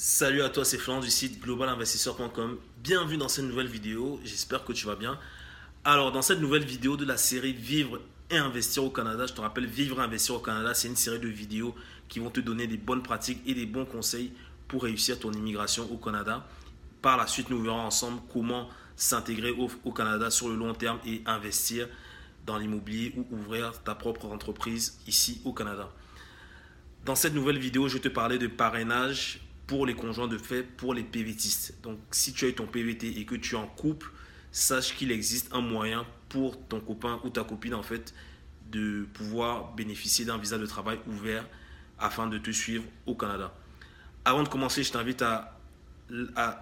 Salut à toi, c'est Florent du site globalinvestisseur.com. Bienvenue dans cette nouvelle vidéo, j'espère que tu vas bien. Alors, dans cette nouvelle vidéo de la série Vivre et investir au Canada, je te rappelle, Vivre et investir au Canada, c'est une série de vidéos qui vont te donner des bonnes pratiques et des bons conseils pour réussir ton immigration au Canada. Par la suite, nous verrons ensemble comment s'intégrer au, au Canada sur le long terme et investir dans l'immobilier ou ouvrir ta propre entreprise ici au Canada. Dans cette nouvelle vidéo, je te parler de parrainage pour les conjoints de fait, pour les PVTistes. Donc, si tu as eu ton PVT et que tu es en couple, sache qu'il existe un moyen pour ton copain ou ta copine, en fait, de pouvoir bénéficier d'un visa de travail ouvert afin de te suivre au Canada. Avant de commencer, je t'invite à,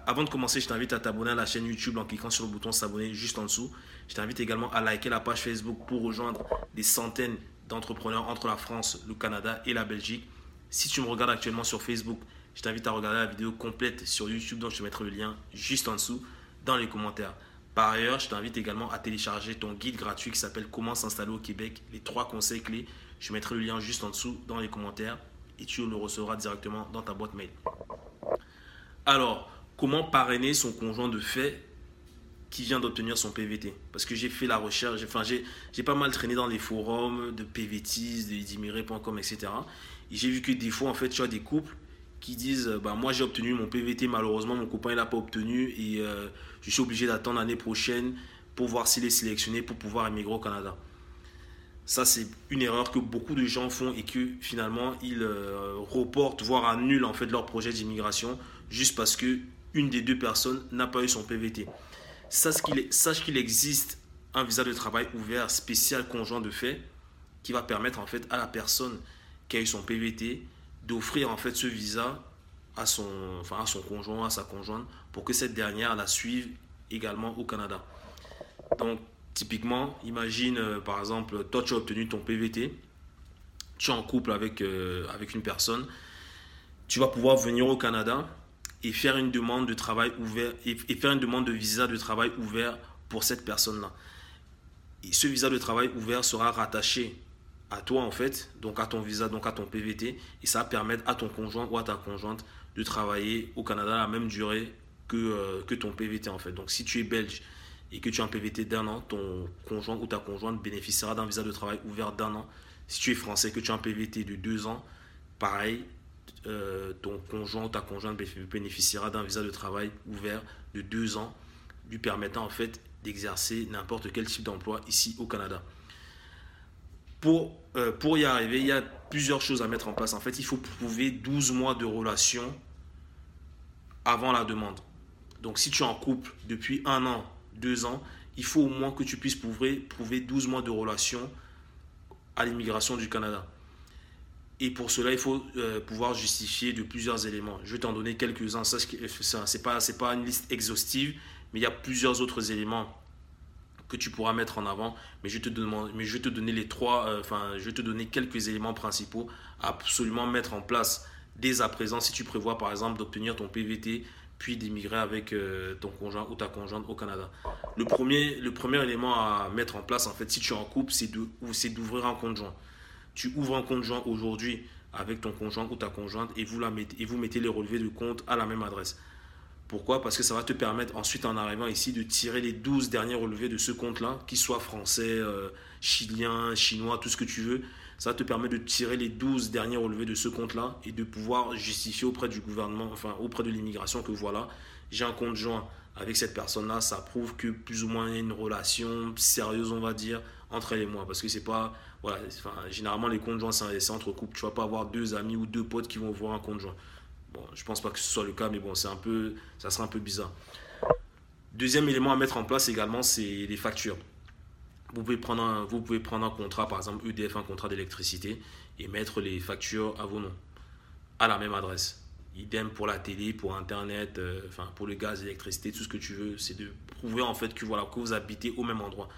avant de commencer, je t'invite à t'abonner à la chaîne YouTube en cliquant sur le bouton s'abonner juste en dessous. Je t'invite également à liker la page Facebook pour rejoindre des centaines d'entrepreneurs entre la France, le Canada et la Belgique. Si tu me regardes actuellement sur Facebook, je t'invite à regarder la vidéo complète sur YouTube, donc je te mettrai le lien juste en dessous dans les commentaires. Par ailleurs, je t'invite également à télécharger ton guide gratuit qui s'appelle Comment s'installer au Québec, les trois conseils clés. Je mettrai le lien juste en dessous dans les commentaires et tu le recevras directement dans ta boîte mail. Alors, comment parrainer son conjoint de fait qui vient d'obtenir son PVT Parce que j'ai fait la recherche, enfin, j'ai pas mal traîné dans les forums de PVTis, de etc. Et j'ai vu que des fois, en fait, tu as des couples qui disent bah, Moi j'ai obtenu mon PVT, malheureusement mon copain il n'a pas obtenu et euh, je suis obligé d'attendre l'année prochaine pour voir s'il est sélectionné pour pouvoir émigrer au Canada. Ça, c'est une erreur que beaucoup de gens font et que finalement ils euh, reportent, voire annulent en fait leur projet d'immigration juste parce que une des deux personnes n'a pas eu son PVT. Sache qu'il existe un visa de travail ouvert spécial conjoint de fait qui va permettre en fait à la personne qui a eu son PVT d'offrir en fait ce visa à son, enfin, à conjoint, à sa conjointe, pour que cette dernière la suive également au Canada. Donc, typiquement, imagine euh, par exemple, toi tu as obtenu ton PVT, tu es en couple avec, euh, avec une personne, tu vas pouvoir venir au Canada et faire une demande de travail ouvert et, et faire une demande de visa de travail ouvert pour cette personne-là. Et ce visa de travail ouvert sera rattaché à toi en fait, donc à ton visa, donc à ton PVT, et ça va permettre à ton conjoint ou à ta conjointe de travailler au Canada à la même durée que, euh, ton PVT en fait. Donc si tu es belge et que tu as un PVT d'un an, ton conjoint ou ta conjointe bénéficiera d'un visa de travail ouvert d'un an. Si tu es français, que tu as un PVT de deux ans, pareil, euh, ton conjoint ou ta conjointe bénéficiera d'un visa de travail ouvert de deux ans, lui permettant en fait d'exercer n'importe quel type d'emploi ici au Canada. Pour, euh, pour y arriver, il y a plusieurs choses à mettre en place. En fait, il faut prouver 12 mois de relation avant la demande. Donc, si tu es en couple depuis un an, deux ans, il faut au moins que tu puisses prouver, prouver 12 mois de relation à l'immigration du Canada. Et pour cela, il faut euh, pouvoir justifier de plusieurs éléments. Je vais t'en donner quelques-uns. Ce n'est pas, pas une liste exhaustive, mais il y a plusieurs autres éléments que tu pourras mettre en avant. Mais je te, demande, mais je vais te donner les trois, euh, enfin, je te donner quelques éléments principaux à absolument mettre en place dès à présent si tu prévois par exemple d'obtenir ton PVT puis d'émigrer avec euh, ton conjoint ou ta conjointe au Canada. Le premier, le premier élément à mettre en place, en fait, si tu es en couple, c'est d'ouvrir un compte joint. Tu ouvres un compte joint aujourd'hui avec ton conjoint ou ta conjointe et vous, la mettez, et vous mettez les relevés de compte à la même adresse. Pourquoi? Parce que ça va te permettre ensuite en arrivant ici de tirer les 12 derniers relevés de ce compte-là, qu'ils soient français, euh, chilien, chinois, tout ce que tu veux. Ça va te permettre de tirer les 12 derniers relevés de ce compte-là et de pouvoir justifier auprès du gouvernement, enfin auprès de l'immigration que voilà, j'ai un compte joint avec cette personne-là. Ça prouve que plus ou moins il y a une relation sérieuse, on va dire, entre elle et moi. Parce que c'est pas. Voilà, généralement les comptes joints, c'est entre couples. Tu vas pas avoir deux amis ou deux potes qui vont voir un compte joint. Je pense pas que ce soit le cas, mais bon, c'est un peu, ça sera un peu bizarre. Deuxième élément à mettre en place également, c'est les factures. Vous pouvez, prendre un, vous pouvez prendre un contrat, par exemple EDF, un contrat d'électricité, et mettre les factures à vos noms, à la même adresse. Idem pour la télé, pour Internet, euh, enfin pour le gaz, l'électricité, tout ce que tu veux. C'est de prouver en fait que, voilà, que vous habitez au même endroit.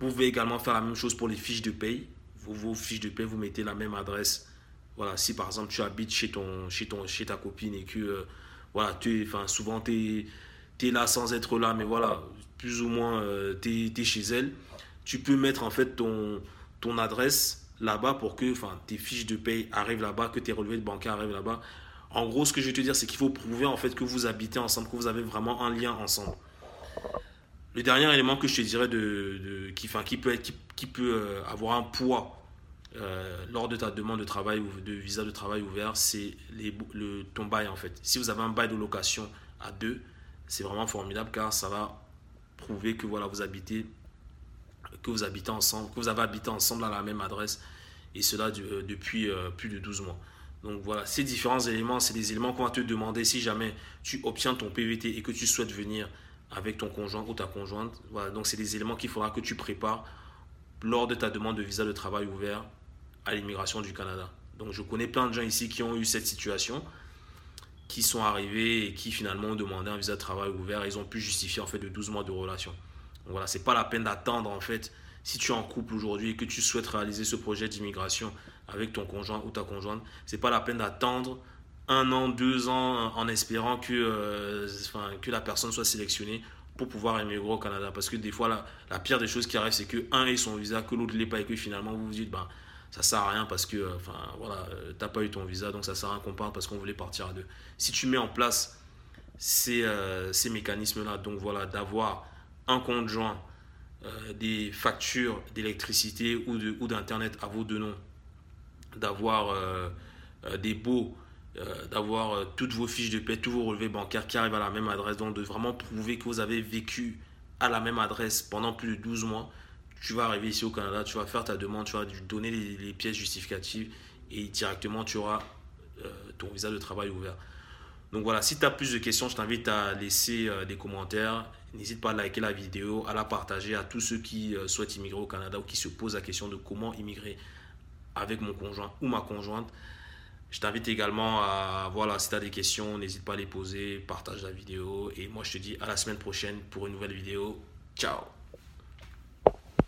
Vous pouvez également faire la même chose pour les fiches de paye. Vos, vos fiches de paye, vous mettez la même adresse voilà, si par exemple tu habites chez, ton, chez, ton, chez ta copine et que euh, voilà, tu enfin, souvent tu es, là sans être là, mais voilà, plus ou moins euh, tu es, chez elle, tu peux mettre en fait ton, ton adresse là-bas pour que tes fiches de paye arrivent là-bas, que tes relevés de bancaire arrivent là-bas. En gros, ce que je vais te dire, c'est qu'il faut prouver en fait que vous habitez ensemble, que vous avez vraiment un lien ensemble. Le dernier élément que je te dirais de, qui, qui, peut, être, qui, peut euh, avoir un poids euh, lors de ta demande de travail ou de visa de travail ouvert, c'est le, ton bail en fait. Si vous avez un bail de location à deux, c'est vraiment formidable car ça va prouver que voilà, vous habitez que vous habitez ensemble, que vous avez habité ensemble à la même adresse et cela euh, depuis plus de 12 mois. Donc voilà, ces différents éléments, c'est des éléments qu'on va te demander si jamais tu obtiens ton PVT et que tu souhaites venir avec ton conjoint ou ta conjointe. Voilà, donc c'est des éléments qu'il faudra que tu prépares lors de ta demande de visa de travail ouvert à l'immigration du Canada. Donc je connais plein de gens ici qui ont eu cette situation, qui sont arrivés et qui finalement ont demandé un visa de travail ouvert et ils ont pu justifier en fait de 12 mois de relation. Donc voilà, c'est pas la peine d'attendre en fait si tu es en couple aujourd'hui et que tu souhaites réaliser ce projet d'immigration avec ton conjoint ou ta conjointe, c'est pas la peine d'attendre un an, deux ans en espérant que, euh, que la personne soit sélectionnée pour pouvoir émigrer au Canada. Parce que des fois, la, pire des choses qui arrivent, c'est que un ait son visa, que l'autre ne l'ait pas et que finalement vous vous dites, ben, ça sert à rien parce que, enfin, voilà, euh, t'as pas eu ton visa, donc ça sert à rien qu'on parte parce qu'on voulait partir à deux. Si tu mets en place ces, euh, mécanismes-là, donc voilà, d'avoir un conjoint, des factures d'électricité ou d'Internet à vos deux noms, d'avoir des baux euh, d'avoir euh, toutes vos fiches de paie, tous vos relevés bancaires qui arrivent à la même adresse, donc de vraiment prouver que vous avez vécu à la même adresse pendant plus de 12 mois. Tu vas arriver ici au Canada, tu vas faire ta demande, tu vas donner les, pièces justificatives et directement tu auras euh, ton visa de travail ouvert. Donc voilà, si tu as plus de questions, je t'invite à laisser des commentaires. N'hésite pas à liker la vidéo, à la partager à tous ceux qui souhaitent immigrer au Canada ou qui se posent la question de comment immigrer avec mon conjoint ou ma conjointe. Je t'invite également à, voilà, si tu as des questions, n'hésite pas à les poser, partage la vidéo. Et moi, je te dis à la semaine prochaine pour une nouvelle vidéo. Ciao